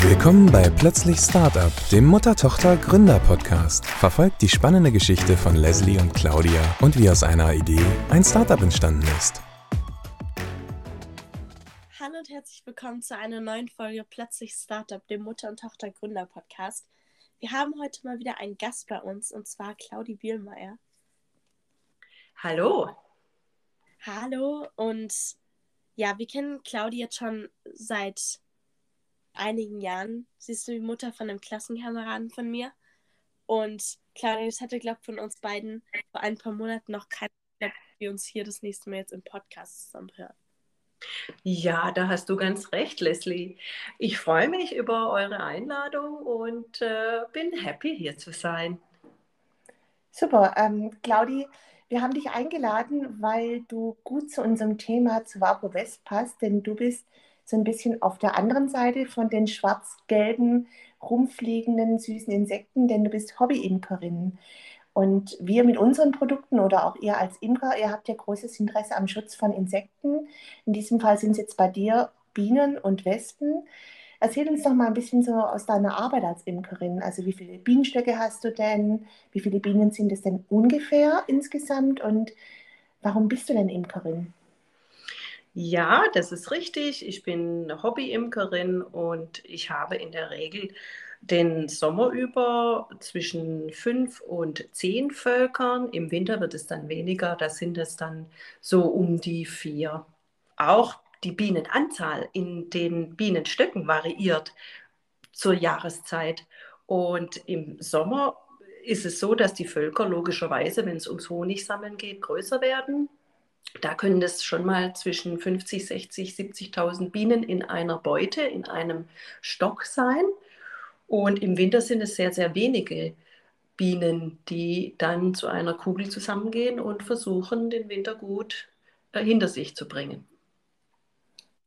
Willkommen bei Plötzlich Startup, dem Mutter-Tochter-Gründer-Podcast. Verfolgt die spannende Geschichte von Leslie und Claudia und wie aus einer Idee ein Startup entstanden ist. Hallo und herzlich willkommen zu einer neuen Folge Plötzlich Startup, dem Mutter- und Tochter-Gründer-Podcast. Wir haben heute mal wieder einen Gast bei uns und zwar Claudi Bielmeier. Hallo. Hallo und ja, wir kennen Claudi jetzt schon seit einigen Jahren. Sie ist die Mutter von einem Klassenkameraden von mir. Und Claudia, das hatte, glaube ich, von uns beiden vor ein paar Monaten noch keiner dass wir uns hier das nächste Mal jetzt im Podcast zusammen hören. Ja, da hast du ganz recht, Leslie. Ich freue mich über eure Einladung und äh, bin happy, hier zu sein. Super. Ähm, Claudi, wir haben dich eingeladen, weil du gut zu unserem Thema zu Vapo West passt, denn du bist so ein bisschen auf der anderen Seite von den schwarz-gelben, rumfliegenden, süßen Insekten, denn du bist Hobby-Imkerin. Und wir mit unseren Produkten oder auch ihr als Imker, ihr habt ja großes Interesse am Schutz von Insekten. In diesem Fall sind es jetzt bei dir Bienen und Wespen. Erzähl uns doch mal ein bisschen so aus deiner Arbeit als Imkerin. Also wie viele Bienenstöcke hast du denn? Wie viele Bienen sind es denn ungefähr insgesamt? Und warum bist du denn Imkerin? Ja, das ist richtig. Ich bin Hobby-Imkerin und ich habe in der Regel den Sommer über zwischen fünf und zehn Völkern. Im Winter wird es dann weniger, da sind es dann so um die vier. Auch die Bienenanzahl in den Bienenstöcken variiert zur Jahreszeit. Und im Sommer ist es so, dass die Völker logischerweise, wenn es ums Honigsammeln geht, größer werden. Da können es schon mal zwischen 50, 60, 70.000 Bienen in einer Beute, in einem Stock sein. Und im Winter sind es sehr, sehr wenige Bienen, die dann zu einer Kugel zusammengehen und versuchen, den Winter gut äh, hinter sich zu bringen.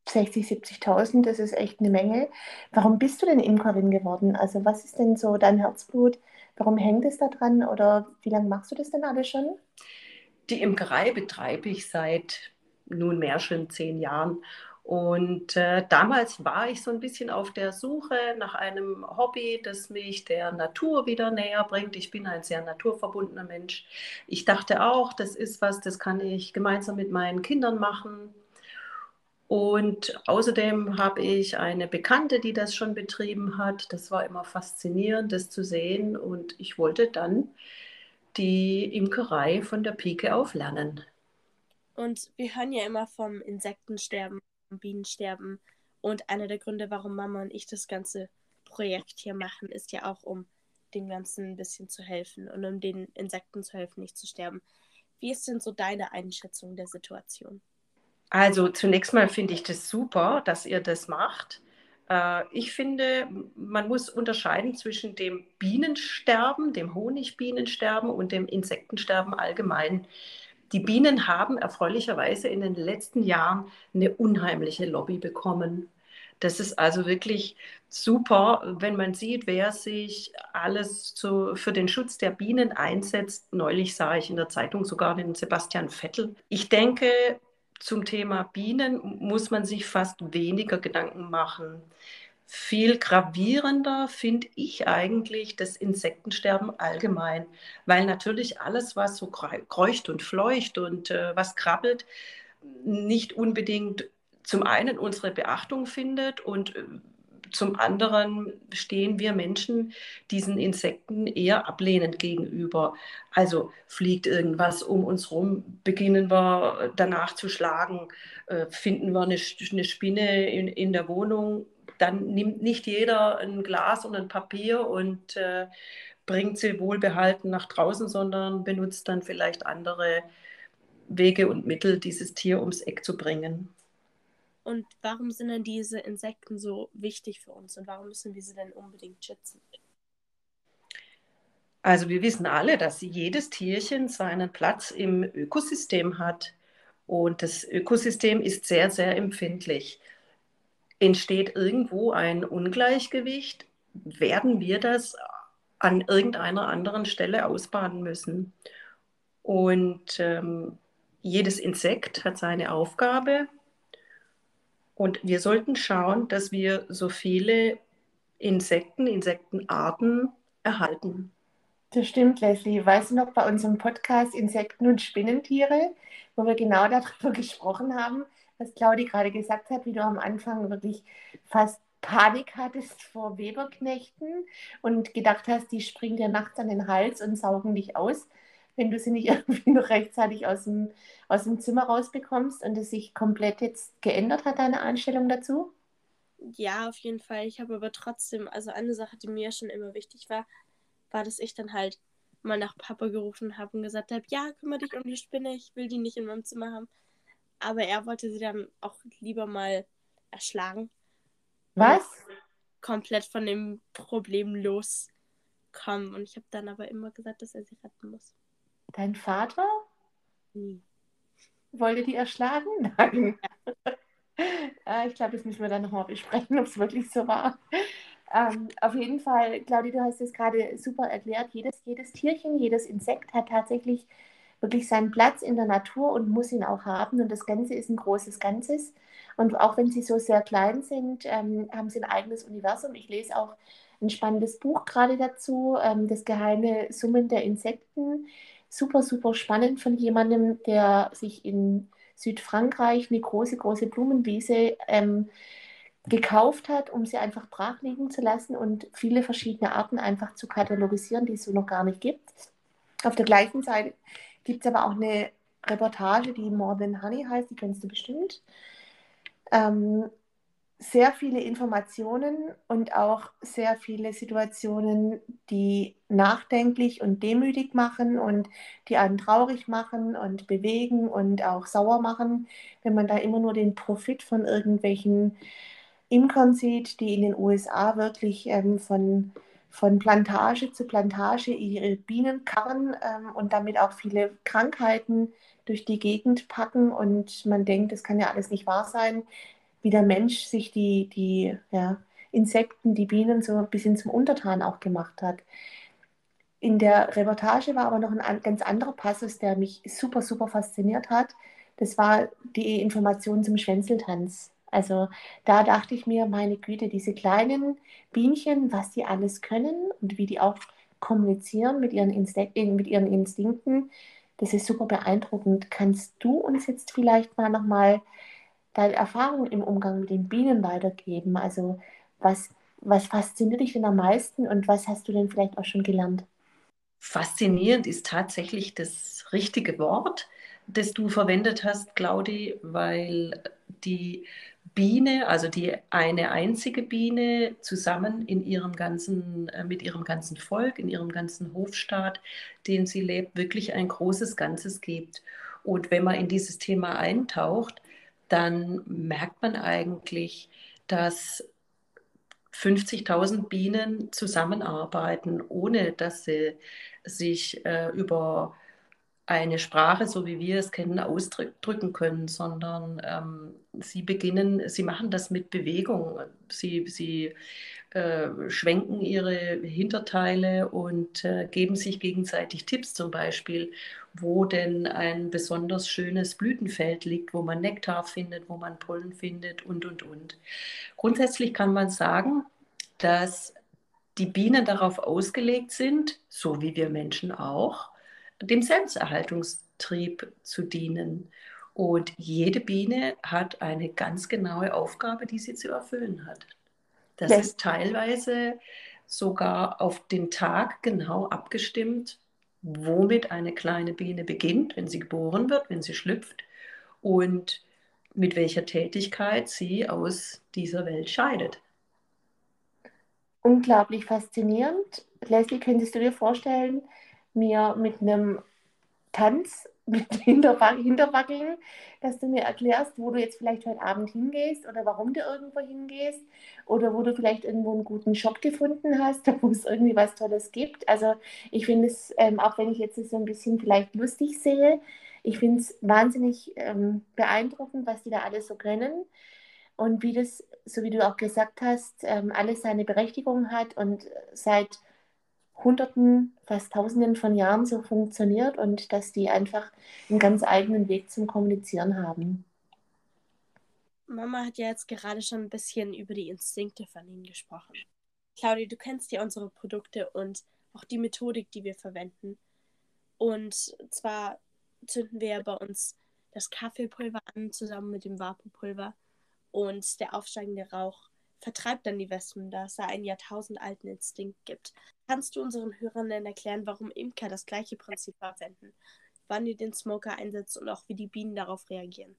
60, 70.000, das ist echt eine Menge. Warum bist du denn Imkerin geworden? Also was ist denn so dein Herzblut? Warum hängt es da dran oder wie lange machst du das denn alles schon? Die Imkerei betreibe ich seit nunmehr schon zehn Jahren. Und äh, damals war ich so ein bisschen auf der Suche nach einem Hobby, das mich der Natur wieder näher bringt. Ich bin ein sehr naturverbundener Mensch. Ich dachte auch, das ist was, das kann ich gemeinsam mit meinen Kindern machen. Und außerdem habe ich eine Bekannte, die das schon betrieben hat. Das war immer faszinierend, das zu sehen. Und ich wollte dann die Imkerei von der Pike auf lernen. Und wir hören ja immer vom Insektensterben, vom Bienensterben. Und einer der Gründe, warum Mama und ich das ganze Projekt hier machen, ist ja auch, um dem Ganzen ein bisschen zu helfen und um den Insekten zu helfen, nicht zu sterben. Wie ist denn so deine Einschätzung der Situation? Also zunächst mal finde ich das super, dass ihr das macht. Äh, ich finde, man muss unterscheiden zwischen dem Bienensterben, dem Honigbienensterben und dem Insektensterben allgemein. Die Bienen haben erfreulicherweise in den letzten Jahren eine unheimliche Lobby bekommen. Das ist also wirklich super, wenn man sieht, wer sich alles zu, für den Schutz der Bienen einsetzt. Neulich sah ich in der Zeitung sogar den Sebastian Vettel. Ich denke, zum Thema Bienen muss man sich fast weniger Gedanken machen. Viel gravierender finde ich eigentlich das Insektensterben allgemein, weil natürlich alles, was so kreucht und fleucht und äh, was krabbelt, nicht unbedingt zum einen unsere Beachtung findet und äh, zum anderen stehen wir Menschen diesen Insekten eher ablehnend gegenüber. Also fliegt irgendwas um uns rum, beginnen wir danach zu schlagen, äh, finden wir eine, eine Spinne in, in der Wohnung, dann nimmt nicht jeder ein Glas und ein Papier und äh, bringt sie wohlbehalten nach draußen, sondern benutzt dann vielleicht andere Wege und Mittel, dieses Tier ums Eck zu bringen. Und warum sind denn diese Insekten so wichtig für uns und warum müssen wir sie denn unbedingt schützen? Also wir wissen alle, dass jedes Tierchen seinen Platz im Ökosystem hat. Und das Ökosystem ist sehr, sehr empfindlich. Entsteht irgendwo ein Ungleichgewicht, werden wir das an irgendeiner anderen Stelle ausbaden müssen. Und ähm, jedes Insekt hat seine Aufgabe und wir sollten schauen, dass wir so viele Insekten, Insektenarten erhalten. Das stimmt, Leslie. Weißt du noch bei unserem Podcast Insekten und Spinnentiere, wo wir genau darüber gesprochen haben, was Claudi gerade gesagt hat, wie du am Anfang wirklich fast Panik hattest vor Weberknechten und gedacht hast, die springen dir nachts an den Hals und saugen dich aus, wenn du sie nicht irgendwie noch rechtzeitig aus dem, aus dem Zimmer rausbekommst und es sich komplett jetzt geändert hat, deine Einstellung dazu? Ja, auf jeden Fall. Ich habe aber trotzdem, also eine Sache, die mir schon immer wichtig war, war, dass ich dann halt mal nach Papa gerufen habe und gesagt habe, ja, kümmere dich um die Spinne, ich will die nicht in meinem Zimmer haben. Aber er wollte sie dann auch lieber mal erschlagen. Was? Komplett von dem Problem loskommen. Und ich habe dann aber immer gesagt, dass er sie retten muss. Dein Vater? Nie. Wollte die erschlagen? Nein. Ja. ich glaube, das müssen wir dann nochmal besprechen, ob es wirklich so war. Ähm, auf jeden Fall, Claudia, du hast es gerade super erklärt. Jedes, jedes Tierchen, jedes Insekt hat tatsächlich wirklich seinen Platz in der Natur und muss ihn auch haben. Und das Ganze ist ein großes Ganzes. Und auch wenn sie so sehr klein sind, ähm, haben sie ein eigenes Universum. Ich lese auch ein spannendes Buch gerade dazu, ähm, Das geheime Summen der Insekten. Super, super spannend von jemandem, der sich in Südfrankreich eine große, große Blumenwiese ähm, gekauft hat, um sie einfach brach liegen zu lassen und viele verschiedene Arten einfach zu katalogisieren, die es so noch gar nicht gibt. Auf der gleichen Seite gibt es aber auch eine Reportage, die More Than Honey heißt, die kennst du bestimmt. Ähm, sehr viele Informationen und auch sehr viele Situationen, die nachdenklich und demütig machen und die einen traurig machen und bewegen und auch sauer machen, wenn man da immer nur den Profit von irgendwelchen Imkern sieht, die in den USA wirklich ähm, von, von Plantage zu Plantage ihre Bienen karren ähm, und damit auch viele Krankheiten durch die Gegend packen. Und man denkt, das kann ja alles nicht wahr sein, wie der Mensch sich die, die ja, Insekten, die Bienen so ein bisschen zum Untertan auch gemacht hat. In der Reportage war aber noch ein ganz anderer Passus, der mich super, super fasziniert hat. Das war die Information zum Schwänzeltanz. Also da dachte ich mir, meine Güte, diese kleinen Bienchen, was die alles können und wie die auch kommunizieren mit ihren, Instek äh, mit ihren Instinkten, das ist super beeindruckend. Kannst du uns jetzt vielleicht mal nochmal deine Erfahrung im Umgang mit den Bienen weitergeben? Also was, was fasziniert dich denn am meisten und was hast du denn vielleicht auch schon gelernt? Faszinierend ist tatsächlich das richtige Wort, das du verwendet hast, Claudi, weil die Biene, also die eine einzige Biene, zusammen in ihrem ganzen, äh, mit ihrem ganzen Volk, in ihrem ganzen Hofstaat, den sie lebt, wirklich ein großes Ganzes gibt. Und wenn man in dieses Thema eintaucht, dann merkt man eigentlich, dass 50.000 Bienen zusammenarbeiten, ohne dass sie sich äh, über eine Sprache, so wie wir es kennen, ausdrücken können, sondern ähm, sie beginnen, sie machen das mit Bewegung. Sie, sie äh, schwenken ihre Hinterteile und äh, geben sich gegenseitig Tipps, zum Beispiel, wo denn ein besonders schönes Blütenfeld liegt, wo man Nektar findet, wo man Pollen findet und, und, und. Grundsätzlich kann man sagen, dass die Bienen darauf ausgelegt sind, so wie wir Menschen auch, dem Selbsterhaltungstrieb zu dienen. Und jede Biene hat eine ganz genaue Aufgabe, die sie zu erfüllen hat. Das ja. ist teilweise sogar auf den Tag genau abgestimmt, womit eine kleine Biene beginnt, wenn sie geboren wird, wenn sie schlüpft und mit welcher Tätigkeit sie aus dieser Welt scheidet. Unglaublich faszinierend. Leslie, könntest du dir vorstellen, mir mit einem Tanz, mit Hinterwackeln, dass du mir erklärst, wo du jetzt vielleicht heute Abend hingehst oder warum du irgendwo hingehst oder wo du vielleicht irgendwo einen guten Job gefunden hast, wo es irgendwie was Tolles gibt. Also ich finde es, ähm, auch wenn ich jetzt so ein bisschen vielleicht lustig sehe, ich finde es wahnsinnig ähm, beeindruckend, was die da alles so können und wie das, so wie du auch gesagt hast, ähm, alles seine Berechtigung hat und seit Hunderten, fast Tausenden von Jahren so funktioniert und dass die einfach einen ganz eigenen Weg zum Kommunizieren haben. Mama hat ja jetzt gerade schon ein bisschen über die Instinkte von ihnen gesprochen. Claudia, du kennst ja unsere Produkte und auch die Methodik, die wir verwenden. Und zwar zünden wir ja bei uns das Kaffeepulver an, zusammen mit dem Vaporpulver. Und der aufsteigende Rauch vertreibt dann die Wespen, da es da einen jahrtausendalten Instinkt gibt. Kannst du unseren Hörern denn erklären, warum Imker das gleiche Prinzip verwenden, wann ihr den Smoker einsetzt und auch wie die Bienen darauf reagieren?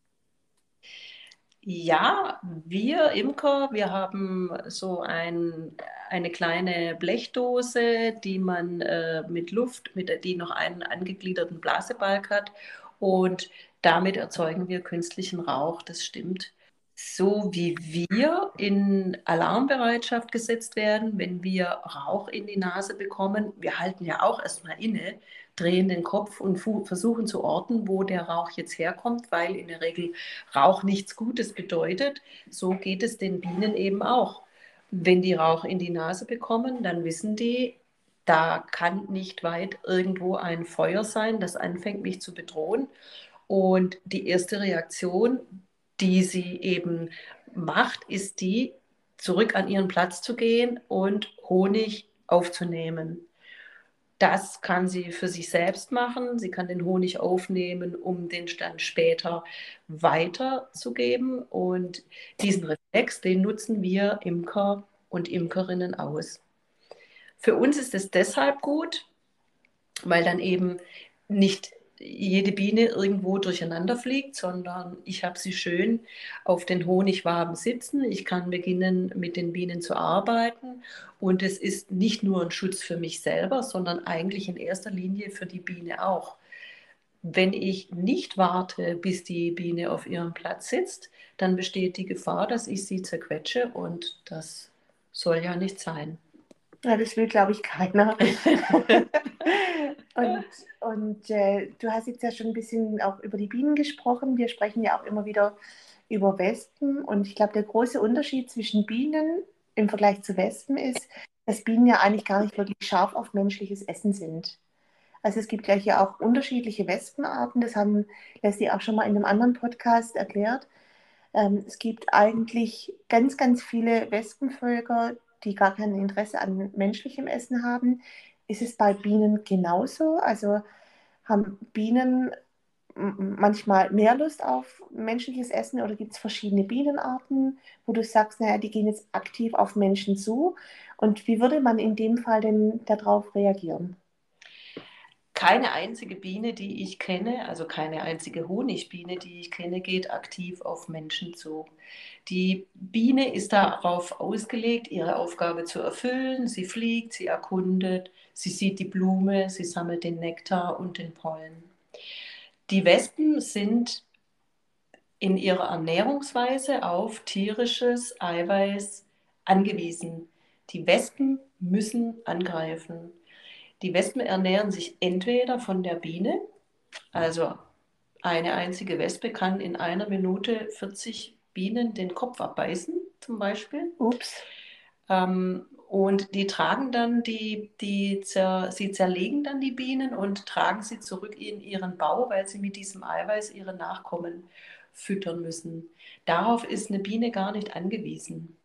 Ja, wir Imker, wir haben so ein, eine kleine Blechdose, die man äh, mit Luft, mit, die noch einen angegliederten Blasebalg hat. Und damit erzeugen wir künstlichen Rauch, das stimmt so wie wir in Alarmbereitschaft gesetzt werden, wenn wir Rauch in die Nase bekommen. Wir halten ja auch erstmal inne, drehen den Kopf und versuchen zu orten, wo der Rauch jetzt herkommt, weil in der Regel Rauch nichts Gutes bedeutet. So geht es den Bienen eben auch. Wenn die Rauch in die Nase bekommen, dann wissen die, da kann nicht weit irgendwo ein Feuer sein, das anfängt mich zu bedrohen. Und die erste Reaktion, die sie eben macht, ist die, zurück an ihren Platz zu gehen und Honig aufzunehmen. Das kann sie für sich selbst machen. Sie kann den Honig aufnehmen, um den dann später weiterzugeben. Und diesen Reflex, den nutzen wir Imker und Imkerinnen aus. Für uns ist es deshalb gut, weil dann eben nicht jede Biene irgendwo durcheinander fliegt, sondern ich habe sie schön auf den Honigwaben sitzen. Ich kann beginnen, mit den Bienen zu arbeiten. Und es ist nicht nur ein Schutz für mich selber, sondern eigentlich in erster Linie für die Biene auch. Wenn ich nicht warte, bis die Biene auf ihrem Platz sitzt, dann besteht die Gefahr, dass ich sie zerquetsche und das soll ja nicht sein. Ja, das will, glaube ich, keiner. und und äh, du hast jetzt ja schon ein bisschen auch über die Bienen gesprochen. Wir sprechen ja auch immer wieder über Wespen. Und ich glaube, der große Unterschied zwischen Bienen im Vergleich zu Wespen ist, dass Bienen ja eigentlich gar nicht wirklich scharf auf menschliches Essen sind. Also es gibt ja hier auch unterschiedliche Wespenarten. Das haben Leslie auch schon mal in einem anderen Podcast erklärt. Ähm, es gibt eigentlich ganz, ganz viele Wespenvölker, die gar kein Interesse an menschlichem Essen haben. Ist es bei Bienen genauso? Also haben Bienen manchmal mehr Lust auf menschliches Essen oder gibt es verschiedene Bienenarten, wo du sagst, naja, die gehen jetzt aktiv auf Menschen zu? Und wie würde man in dem Fall denn darauf reagieren? Keine einzige Biene, die ich kenne, also keine einzige Honigbiene, die ich kenne, geht aktiv auf Menschen zu. Die Biene ist darauf ausgelegt, ihre Aufgabe zu erfüllen. Sie fliegt, sie erkundet, sie sieht die Blume, sie sammelt den Nektar und den Pollen. Die Wespen sind in ihrer Ernährungsweise auf tierisches Eiweiß angewiesen. Die Wespen müssen angreifen. Die Wespen ernähren sich entweder von der Biene, also eine einzige Wespe kann in einer Minute 40 Bienen den Kopf abbeißen, zum Beispiel. Ups. Ähm, und die tragen dann die, die zer, sie zerlegen dann die Bienen und tragen sie zurück in ihren Bau, weil sie mit diesem Eiweiß ihre Nachkommen füttern müssen. Darauf ist eine Biene gar nicht angewiesen.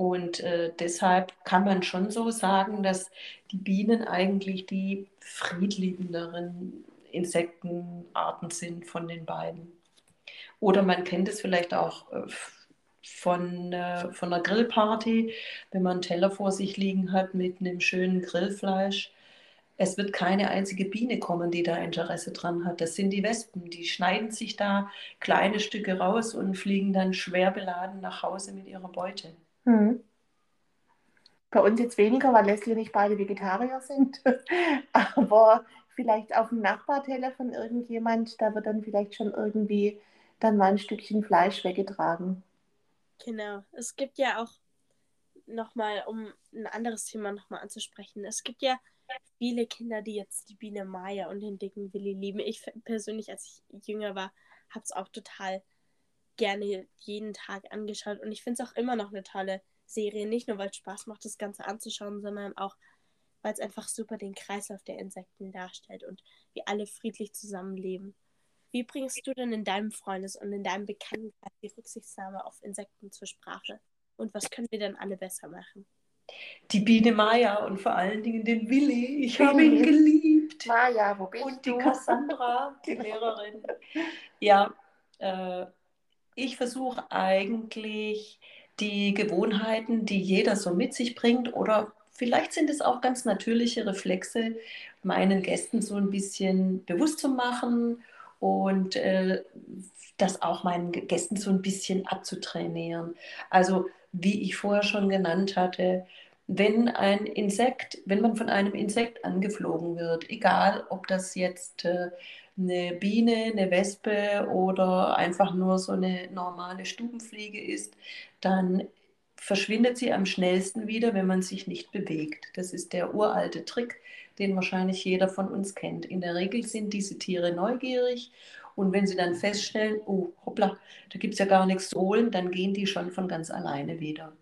Und äh, deshalb kann man schon so sagen, dass die Bienen eigentlich die friedliebenderen Insektenarten sind von den beiden. Oder man kennt es vielleicht auch äh, von, äh, von einer Grillparty, wenn man einen Teller vor sich liegen hat mit einem schönen Grillfleisch. Es wird keine einzige Biene kommen, die da Interesse dran hat. Das sind die Wespen. Die schneiden sich da kleine Stücke raus und fliegen dann schwer beladen nach Hause mit ihrer Beute. Mhm. Bei uns jetzt weniger, weil Leslie nicht beide Vegetarier sind. Aber vielleicht auf dem Nachbarteller von irgendjemand, da wird dann vielleicht schon irgendwie dann mal ein Stückchen Fleisch weggetragen. Genau. Es gibt ja auch nochmal, um ein anderes Thema nochmal anzusprechen, es gibt ja viele Kinder, die jetzt die Biene Maya und den dicken Willi lieben. Ich persönlich, als ich jünger war, habe es auch total gerne jeden Tag angeschaut und ich finde es auch immer noch eine tolle Serie. Nicht nur, weil es Spaß macht, das Ganze anzuschauen, sondern auch, weil es einfach super den Kreislauf der Insekten darstellt und wie alle friedlich zusammenleben. Wie bringst du denn in deinem Freundes- und in deinem Bekanntenkreis die Rücksichtnahme auf Insekten zur Sprache? Und was können wir denn alle besser machen? Die Biene Maya und vor allen Dingen den Willi. Ich habe ihn geliebt. Maja, wo bist Und du? die Cassandra, die Lehrerin. Ja, äh, ich versuche eigentlich die Gewohnheiten, die jeder so mit sich bringt, oder vielleicht sind es auch ganz natürliche Reflexe, meinen Gästen so ein bisschen bewusst zu machen und äh, das auch meinen Gästen so ein bisschen abzutrainieren. Also wie ich vorher schon genannt hatte, wenn ein Insekt, wenn man von einem Insekt angeflogen wird, egal ob das jetzt äh, eine Biene, eine Wespe oder einfach nur so eine normale Stubenfliege ist, dann verschwindet sie am schnellsten wieder, wenn man sich nicht bewegt. Das ist der uralte Trick, den wahrscheinlich jeder von uns kennt. In der Regel sind diese Tiere neugierig und wenn sie dann feststellen, oh, hoppla, da gibt es ja gar nichts zu holen, dann gehen die schon von ganz alleine wieder.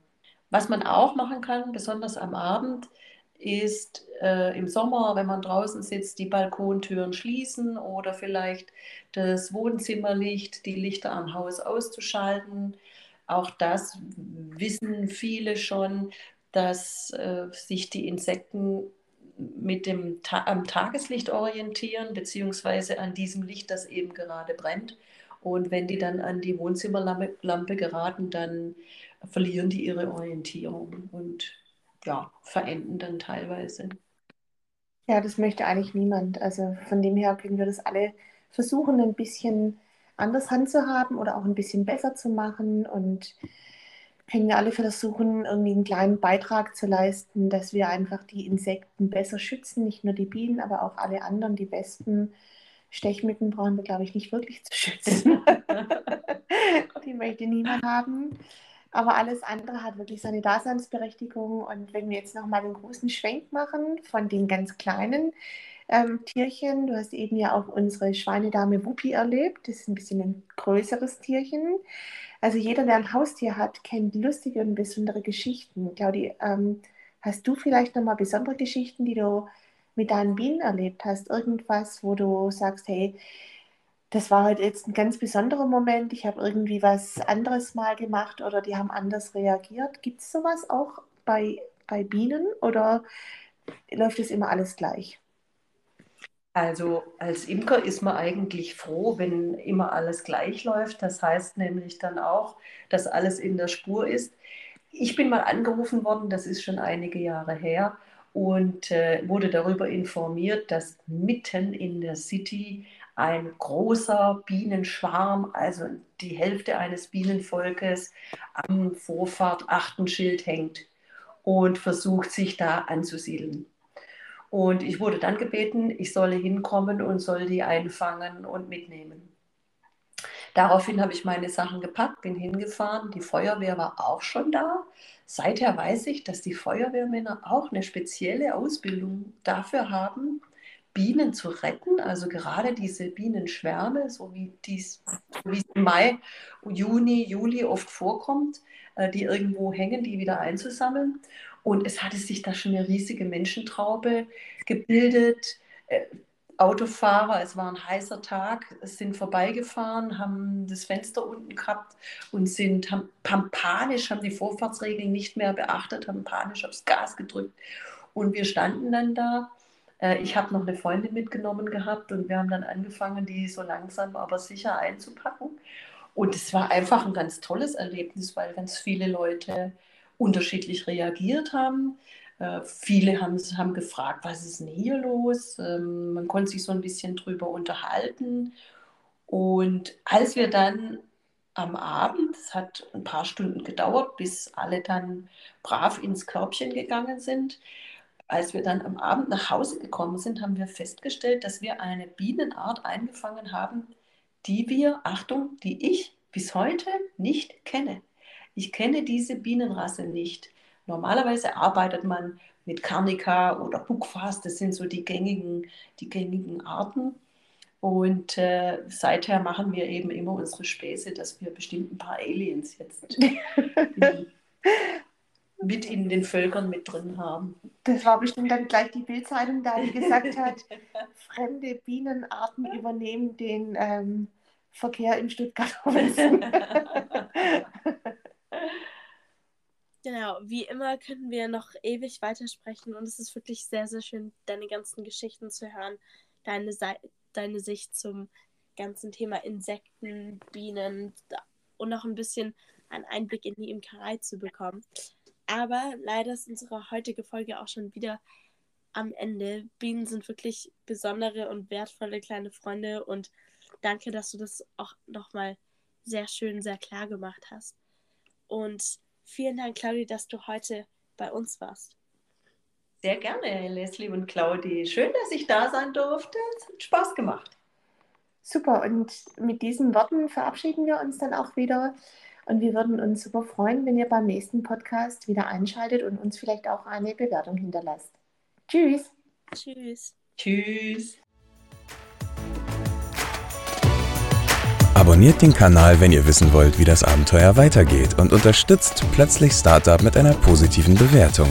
Was man auch machen kann, besonders am Abend, ist äh, im Sommer, wenn man draußen sitzt, die Balkontüren schließen oder vielleicht das Wohnzimmerlicht, die Lichter am Haus auszuschalten. Auch das wissen viele schon, dass äh, sich die Insekten mit dem Ta am Tageslicht orientieren, beziehungsweise an diesem Licht, das eben gerade brennt. Und wenn die dann an die Wohnzimmerlampe Lampe geraten, dann verlieren die ihre Orientierung und ja, verenden dann teilweise. Ja, das möchte eigentlich niemand. Also von dem her können wir das alle versuchen, ein bisschen anders handzuhaben oder auch ein bisschen besser zu machen und können wir alle versuchen, irgendwie einen kleinen Beitrag zu leisten, dass wir einfach die Insekten besser schützen, nicht nur die Bienen, aber auch alle anderen, die Wespen. Stechmücken brauchen wir, glaube ich, nicht wirklich zu schützen. die möchte niemand haben. Aber alles andere hat wirklich seine Daseinsberechtigung. Und wenn wir jetzt nochmal einen großen Schwenk machen von den ganz kleinen ähm, Tierchen, du hast eben ja auch unsere Schweinedame Wuppi erlebt. Das ist ein bisschen ein größeres Tierchen. Also jeder, der ein Haustier hat, kennt lustige und besondere Geschichten. Claudi, ähm, hast du vielleicht nochmal besondere Geschichten, die du mit deinen Bienen erlebt hast? Irgendwas, wo du sagst, hey, das war heute jetzt ein ganz besonderer Moment. Ich habe irgendwie was anderes mal gemacht oder die haben anders reagiert. Gibt es sowas auch bei, bei Bienen oder läuft es immer alles gleich? Also als Imker ist man eigentlich froh, wenn immer alles gleich läuft. Das heißt nämlich dann auch, dass alles in der Spur ist. Ich bin mal angerufen worden, das ist schon einige Jahre her, und äh, wurde darüber informiert, dass mitten in der City ein großer Bienenschwarm, also die Hälfte eines Bienenvolkes, am Vorfahrt-Achtenschild hängt und versucht, sich da anzusiedeln. Und ich wurde dann gebeten, ich solle hinkommen und soll die einfangen und mitnehmen. Daraufhin habe ich meine Sachen gepackt, bin hingefahren. Die Feuerwehr war auch schon da. Seither weiß ich, dass die Feuerwehrmänner auch eine spezielle Ausbildung dafür haben, Bienen zu retten, also gerade diese Bienenschwärme, so wie dies wie es im Mai, Juni, Juli oft vorkommt, äh, die irgendwo hängen, die wieder einzusammeln. Und es hatte sich da schon eine riesige Menschentraube gebildet. Äh, Autofahrer, es war ein heißer Tag, sind vorbeigefahren, haben das Fenster unten gehabt und sind haben, panisch, haben die Vorfahrtsregeln nicht mehr beachtet, haben panisch aufs Gas gedrückt. Und wir standen dann da ich habe noch eine Freundin mitgenommen gehabt und wir haben dann angefangen, die so langsam aber sicher einzupacken. Und es war einfach ein ganz tolles Erlebnis, weil ganz viele Leute unterschiedlich reagiert haben. Äh, viele haben, haben gefragt, was ist denn hier los? Ähm, man konnte sich so ein bisschen drüber unterhalten. Und als wir dann am Abend, es hat ein paar Stunden gedauert, bis alle dann brav ins Körbchen gegangen sind, als wir dann am Abend nach Hause gekommen sind, haben wir festgestellt, dass wir eine Bienenart eingefangen haben, die wir, Achtung, die ich bis heute nicht kenne. Ich kenne diese Bienenrasse nicht. Normalerweise arbeitet man mit Carnica oder Buckfast, das sind so die gängigen, die gängigen Arten. Und äh, seither machen wir eben immer unsere Späße, dass wir bestimmt ein paar Aliens jetzt mit in den Völkern mit drin haben. Das war bestimmt dann gleich die Bildzeitung da, die gesagt hat, fremde Bienenarten übernehmen den ähm, Verkehr in Stuttgart. Genau, wie immer könnten wir noch ewig weitersprechen und es ist wirklich sehr, sehr schön, deine ganzen Geschichten zu hören, deine, deine Sicht zum ganzen Thema Insekten, Bienen und noch ein bisschen einen Einblick in die Imkerei zu bekommen. Aber leider ist unsere heutige Folge auch schon wieder am Ende. Bienen sind wirklich besondere und wertvolle kleine Freunde und danke, dass du das auch nochmal sehr schön, sehr klar gemacht hast. Und vielen Dank, Claudi, dass du heute bei uns warst. Sehr gerne, Leslie und Claudi. Schön, dass ich da sein durfte. Es hat Spaß gemacht. Super, und mit diesen Worten verabschieden wir uns dann auch wieder. Und wir würden uns super freuen, wenn ihr beim nächsten Podcast wieder einschaltet und uns vielleicht auch eine Bewertung hinterlasst. Tschüss. Tschüss. Tschüss. Abonniert den Kanal, wenn ihr wissen wollt, wie das Abenteuer weitergeht und unterstützt plötzlich Startup mit einer positiven Bewertung.